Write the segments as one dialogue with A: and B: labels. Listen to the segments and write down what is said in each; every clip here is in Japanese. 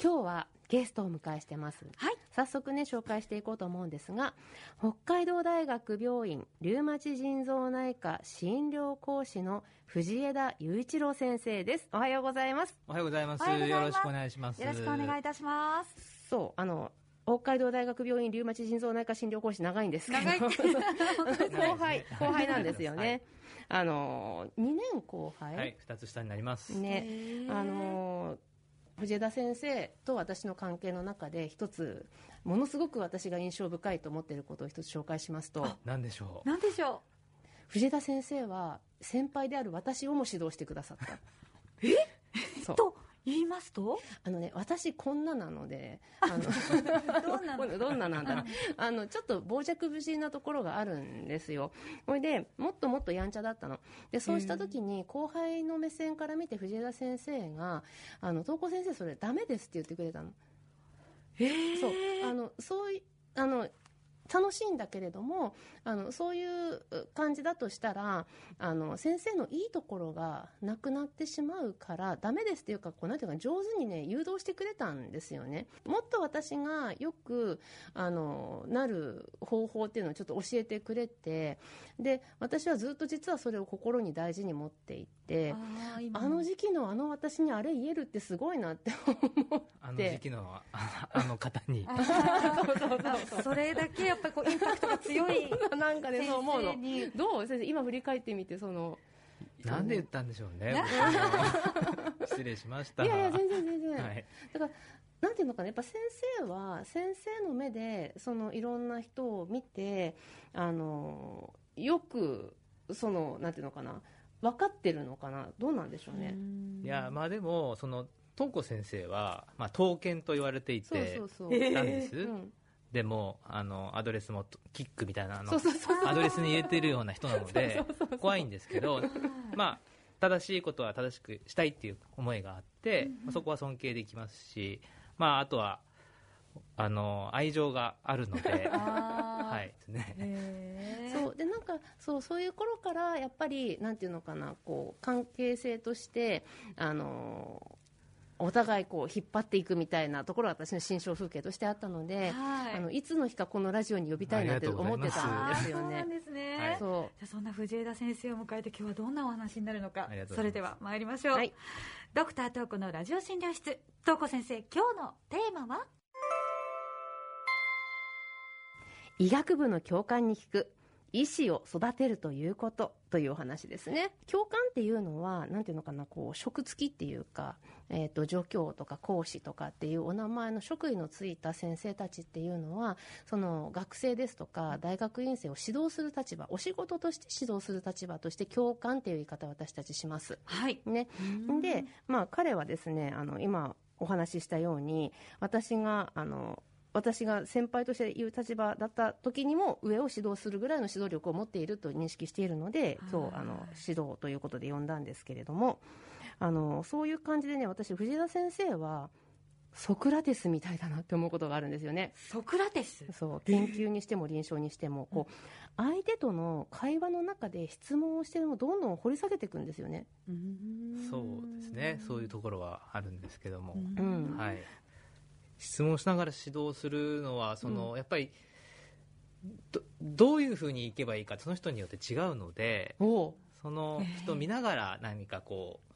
A: 今日はゲストをお迎えしてます、
B: はい。
A: 早速ね紹介していこうと思うんですが北海道大学病院リュウマチ腎臓内科診療講師の藤枝雄一郎先生です。おはようございます。
C: おはようございます。
B: おはようございます。
C: よろしくお願いします。
B: よろしくお願いいたします。
A: そうあの北海道大学病院リュウマチ腎臓内科診療講師長いんですけど。
B: 長い。
A: 後輩後輩なんですよね、あの2年後輩、
C: はい、二つ下になります。
A: ね。あの藤枝先生と私の関係の中で一つものすごく私が印象深いと思っていることを一つ紹介しますと。
C: なんでしょ
B: なんでしょ
A: 藤枝先生は先輩である私をも指導してくださった。え？そう
B: 言いますと？
A: あのね私こんななのであの
B: どんなの？
A: どんななんだろう。あのちょっと傍若無人なところがあるんですよ。ほいでもっともっとやんちゃだったの。でそうした時に後輩の目線から見て藤枝先生が「あの東子先生それダメです」って言ってくれたの。
B: え
A: そう。あのそういあの楽しいんだけれどもあのそういう感じだとしたらあの先生のいいところがなくなってしまうからダメですっていうかこうなんていうか上手にね誘導してくれたんですよね。もっと私がよくあのなる方法っていうのをちょっと教えてくれてで私はずっと実はそれを心に大事に持っていて
B: あー今
A: あの時期のあの私にあれ言えるってすごいなって思っ
C: う。あの
A: て
C: 時期のああの方に。
B: あそれだけやっぱりこうインパクトが強い
A: なんかねそう思うのどう先生今振り返ってみてその
C: なんで言ったんでしょうね。失礼しました。
A: いやいや全然全然、
C: はい。
A: だからなんていうのかなやっぱ先生は先生の目でそのいろんな人を見てあのよくそのなんていうのかな分かってるのかな？どうなんでしょうね、
C: いや、まあでも、その、東子先生は、まあ、刀剣と言われてい
A: そう
C: て
A: そ、うそう、
B: え
C: なんです。
A: うん。
C: でも、あの、アドレスもキックみたいな、あの
A: そう、そうそう。
C: アドレスに入れてるような人なので、怖いんですけど、まあ、正しいことは正しくしたいっていう思いがあって、まあそこは尊敬できますし、まあ、あとは、あの、愛情があるので、
B: は
C: はい。ですね。
B: へー。
A: そう。でなんかそうそういう頃からやっぱりなんていうのかなこう関係性としてあのお互いこう引っ張っていくみたいなところが私の心象風景としてあったので、
B: はい。
A: あのいつの日かこのラジオに呼びたいなって思ってたんですよね。
B: そうなん。ですね、
C: はい。
A: そ
B: じゃあそんな藤枝先生を迎えて今日はどんなお話になるのか
C: ありがとうございます。
B: それでは参りましょう、
A: はい。
B: ドクタートークのラジオ診療室東子先生今日のテーマは？
A: 医学部の教官に聞く医師を育てるということというお話ですね。教官っていうのはなんていうのかなこう職付きっていうか、えー、と助教とか講師とかっていうお名前の職位のついた先生たちっていうのはその学生ですとか大学院生を指導する立場お仕事として指導する立場として教官っていう言い方を私たちします。
B: はい
A: ね、で、まあ、彼はですねあの今お話ししたように私があの私が先輩として言う立場だった時にも上を指導するぐらいの指導力を持っていると認識しているので今
B: はい
A: 日あの指導ということで呼んだんですけれどもあのそういう感じでね私藤田先生はソクラテスみたいだなって思うことがあるんですよね。
B: ソクラテス？
A: そう研究にしても臨床にしてもこう相手との会話の中で質問をしてもどんどん掘り下げていくんですよね。
C: そうですね。そういうところはあるんですけども。
A: うん
C: はい。質問しながら指導するのは、その、やっぱり、どどういうふうにいけばいいか、その人によって違うので、その人を見ながら何かこう、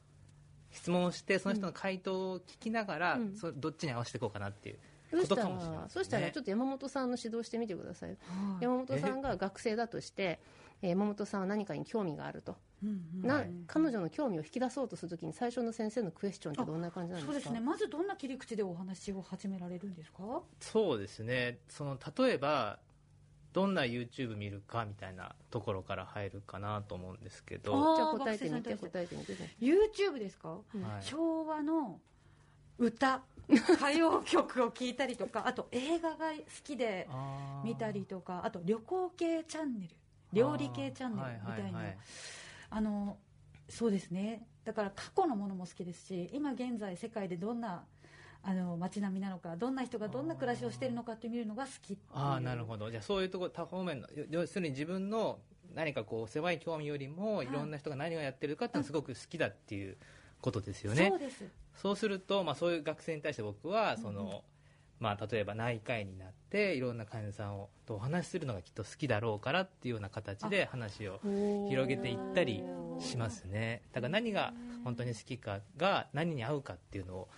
C: 質問をして、その人の回答を聞きながら、
A: うん。
C: そどっちに合わせていこうかなっていう
A: そした
C: ことかもしれない
A: ら、
C: ね。
A: そしたらちょっと山本さんの指導してみてください。
B: はい。
A: 山本さんが学生だとして、えー山本さんは何かに興味があると、
B: うんうん。
A: な
C: はい。
A: 彼女の興味を引き出そうとするときに最初の先生のクエスチョンってどんな感じなんですか？
B: そうですねまずどんな切り口でお話を始められるんですか？
C: そうですね。その、例えば、どんな YouTube 見るかみたいなところから入るかなと思うんですけど、
A: じゃあ答えてみて答えてみて
B: YouTube ですか、
A: うん。
C: はい
B: 昭和の歌。歌謡曲を聴いたりとかあと映画が好きで見たりとかあと旅行系チャンネル料理系チャンネルみたいな、
C: あーはいはいはい。
B: あのそうですね。だから過去のものも好きですし今現在世界でどんなあの街並みなのかどんな人がどんな暮らしをしているのかって見るのが好き
C: ああなるほど。じゃあそういうところ多方面の要要するに自分の何かこう狭い興味よりもい。ろんな人が何をやってるかってすごく好きだっていうことですよね。
B: そうです。
C: そうすると、まあ、そういう学生に対して僕はその、まあ、例えば内科医になっていろんな患者さんをとお話しするのがきっと好きだろうからっていうような形で話を広げていったりしますね。だから何が本当に好きかが何に合うかっていうのを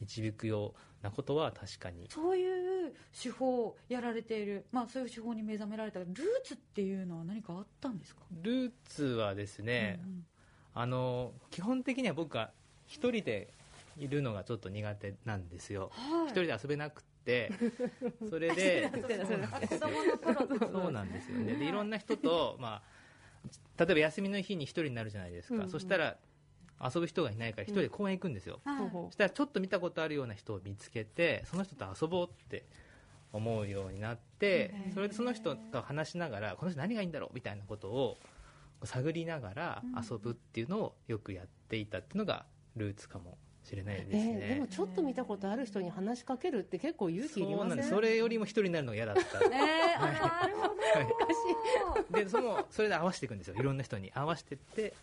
C: 導くようなことは確かに
B: そういう手法をやられている、まあ、そういう手法に目覚められた。ルーツっていうのは何かあったんですか？
C: ルーツはですね、
B: うんうん。
C: あの基本的には僕は一人でいるのがちょっと苦手なんですよ。
B: はい。
C: 一人で遊べなくって それで
B: 子供の頃って
C: そうなんですよね。でいろんな人と、まあ、例えば休みの日に一人になるじゃないですか、
A: うんうん。
C: そしたら遊ぶ人がいないから一人で公園行くんですよ、
A: うほ
C: そしたらちょっと見たことあるような人を見つけてその人と遊ぼうって思うようになってそれでその人と話しながらこの人何がいいんだろうみたいなことを探りながら遊ぶっていうのをよくやっていたっていうのがルーツかもしれないです
A: え
C: ね、
A: ーでもちょっと見たことある人に話しかけるって結構勇気いりません？
C: なんです。それよりも一人になるのが嫌だった。
B: ねえあなるほど。
C: でそのそれで合わせていくんですよ。いろんな人に合わせてって。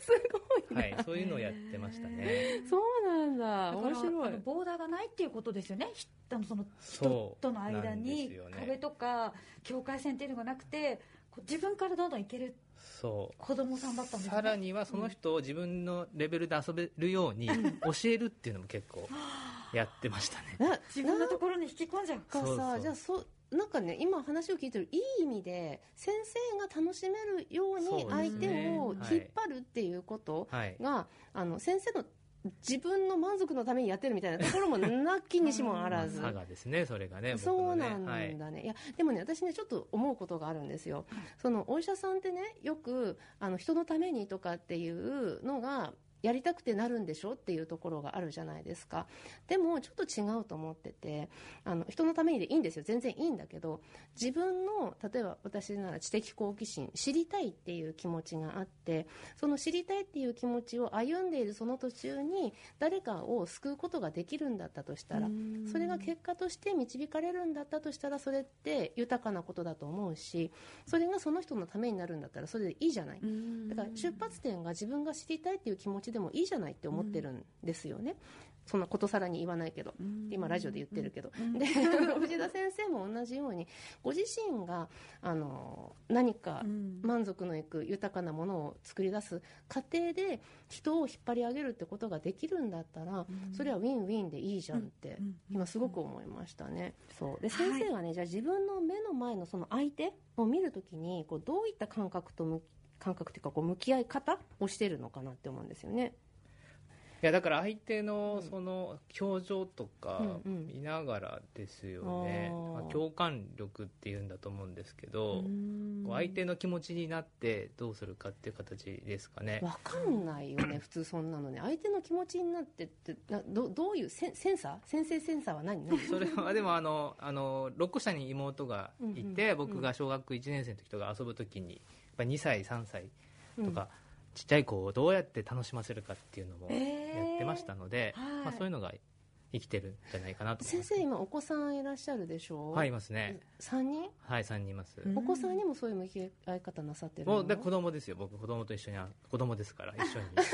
A: すごいな、
C: はい、そういうのをやってましたね。
A: そうなんだ。面白い。
B: あのボーダーがないっていうことですよね。ひあのその人
C: そう
B: との間に壁とか境界線っていうのがなくてこう自分からどんどんいける
C: そ
B: 子供さんだったんですね。
C: うさらにはその人を自分のレベルで遊べるように教えるっていうのも結構やってましたね。
A: な
B: 自分のところに引き込んじゃう
A: か。さ
C: そうそう。
A: じゃあそうなんかね今話を聞いてるいい意味で先生が楽しめるように相
C: ね。
A: 手を
C: はい。
A: 引っ張るっていうこと
C: はい、
A: が、あの先生の自分の満足のためにやってるみたいなところもなきにしもあらず。
C: 差がですね、それがね、僕
A: そうなんだ
C: はい。
A: ね、い、やでもね私ねちょっと思うことがあるんですよ、そのお医者さんってねよくあの人のためにとかっていうのがやりたくてなるんでしょっていうところがあるじゃないですか。でもちょっと違うと思っててあの人のためにでいいんですよ。全然いいんだけど自分の例えば私なら知的好奇心知りたいっていう気持ちがあってその知りたいっていう気持ちを歩んでいるその途中に誰かを救うことができるんだったとしたらそれが結果として導かれるんだったとしたらそれって豊かなことだと思うしそれがその人のためになるんだったらそれでいいじゃない。だから出発点が自分が知りたいっていう気持ちでもいいじゃないって思ってるんですよね、そんなことさらに言わないけど、今ラジオで言ってるけど、で 藤田先生も同じようにご自身があの何か
B: うん。
A: 満足のいく豊かなものを作り出す過程で人を引っ張り上げるってことができるんだったら、それはウィンウィンでいいじゃんって、今すごく思いましたね。そう。で先生がね、じゃあ自分の目の前のその相手を見るときにこうどういった感覚と向感覚というかこう向き合い方をしてるのかなって思うんですよね。
C: いやだから相手のその表情とか
A: うんうん
C: 見ながらですよね、
A: あー
C: まあ共感力っていうんだと思うんですけど、相手の気持ちになってどうするかっていう形ですかね。
A: わかんないよね、普通そんなのね、相手の気持ちになってって、などどういうセンセンサー？先生センサーは何？何
C: それはでもあのあの6個下に妹がいて、
A: うんうん
C: 僕が小学1年生の時とか遊ぶ時にぱ2歳3歳とか、ちっちゃい子をどうやって楽しませるかっていうのもや
B: えー
C: ってましたので、
B: はい。
C: まあ、そういうのが生きてるんじゃないかなと
A: 先生、今、お子さんいらっしゃるでしょ？
C: はいいますね。
A: 3人？
C: はい3人います、
B: うん。
A: お子さんにもそういう向き合い方なさってるの？
C: もうで子供ですよ。僕子供と一緒にあ子供ですから一緒に、はい、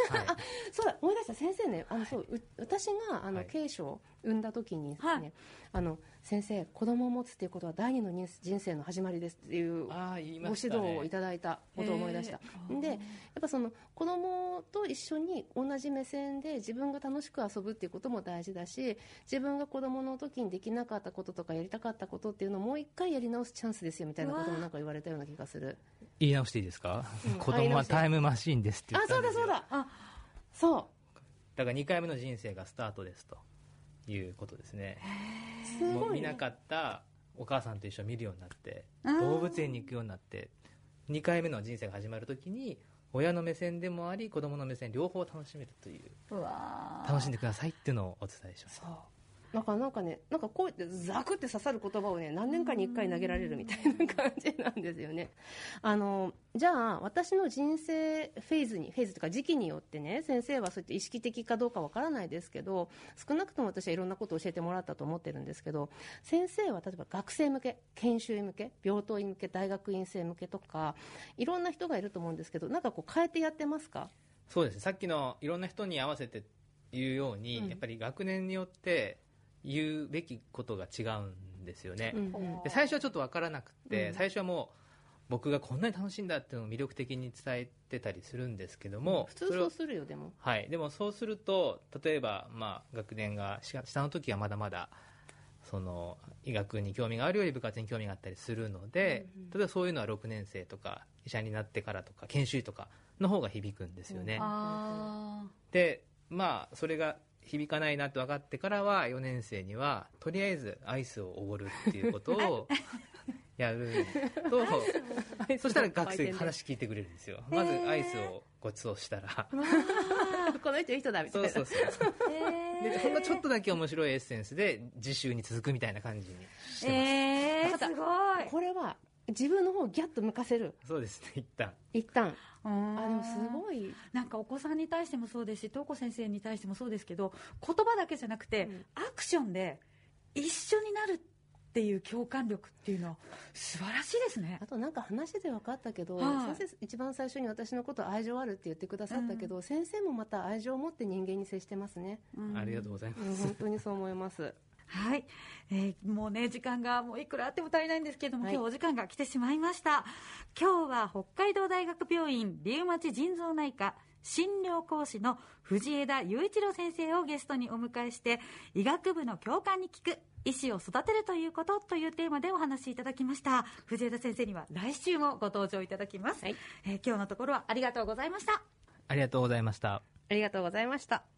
A: そうだ思い出した。先生ねあの、そうう私があの、
C: はい。
A: 継承を産んだ時に、ね
B: はい。
A: あの先生子供を持つっていうことは第二の人人生の始まりですっていう
C: ああ言い
A: ご指導をいただいたことを思い出した、でやっぱその子供と一緒に同じ目線で自分が楽しく遊ぶっていうことも大事だし自分が子供の時にできなかったこととかやりたかったことっていうのをもう一回やり直すチャンスですよみたいなこともなんか言われたような気がする。
C: 言い直していいですか、
A: うん。
C: 子供はタイムマシーンですって言
A: あ
C: ったんですよ。
A: そうだそうだ。
B: あ
A: そ
C: だから2回目の人生がスタートですということですね。
A: うすごい、ね。
C: もう見な、かったお母さんと一緒に見るようになって動物園に行くようになって2回目の人生が始まるときに親の目線でもあり子供の目線両方楽しめるという。楽しんでくださいっていうのをお伝えしました
A: そうだからなんかねなんかこうやってザクって刺さる言葉をね何年かに1回投げられるみたいな感じなんですよね。あのじゃあ私の人生フェーズにフェーズとか時期によってね先生はそうやって意識的かどうかわからないですけど少なくとも私はいろんなことを教えてもらったと思ってるんですけど先生は例えば学生向け研修医向け病棟医向け大学院生向けとかいろんな人がいると思うんですけどなんかこう変えてやってますか？
C: そうですさっきのいろんな人に合わせて言うように、
A: うん。
C: やっぱり学年によって言うべきことが違うんですよね、
A: うんうん。
C: で最初はちょっと分からなくて、
A: うん。
C: 最初はもう僕がこんなに楽しいんだっていうのを魅力的に伝えてたりするんですけども、
A: 普通そうするよでも。
C: はい、でもそうすると例えば、まあ、学年が下下の時はまだまだその医学に興味があるより部活に興味があったりするので、
A: うんうん。
C: 例えばそういうのは6年生とか医者になってからとか研修医とかの方が響くんですよね、
B: あ
C: でまあそれが響かないなって分かってからは4年生にはとりあえずアイスをおごるっていうことを やるとそしたら学生が話聞いてくれるんですよ。まずアイスをご馳走したら。
A: この人いい人だみたいな。
C: そうそうそうでほんのちょっとだけ面白いエッセンスで次週に続くみたいな感じにしてます、
B: えー、すごい。
A: これは自分の方をギャッと向かせる。
C: そうですね一旦。
A: 一旦
B: あ
A: あでもすごい。
B: なんかお子さんに対してもそうですし東子先生に対してもそうですけど言葉だけじゃなくて、
A: うん。
B: アクションで一緒になるっていう共感力っていうのは素晴らしいですね。
A: あとなんか話で分かったけど、
B: はい。
A: 先生一番最初に私のこと愛情あるって言ってくださったけど、先生もまた愛情を持って人間に接してますね、
B: うん。
C: ありがとうござい
A: うん、
C: ます、
A: 本当にそう思います
B: はい、えーもうね時間がもういくらあっても足りないんですけれども、
A: はい。
B: 今日お時間が来てしまいました。今日は北海道大学病院リウマチ腎臓内科診療講師の藤枝雄一郎先生をゲストにお迎えして医学部の教官に聞く医師を育てるということというテーマでお話しいただきました。藤枝先生には来週もご登場いただきます、
A: はい。
B: えー今日のところはありがとうございました。
C: ありがとうございました。
A: ありがとうございました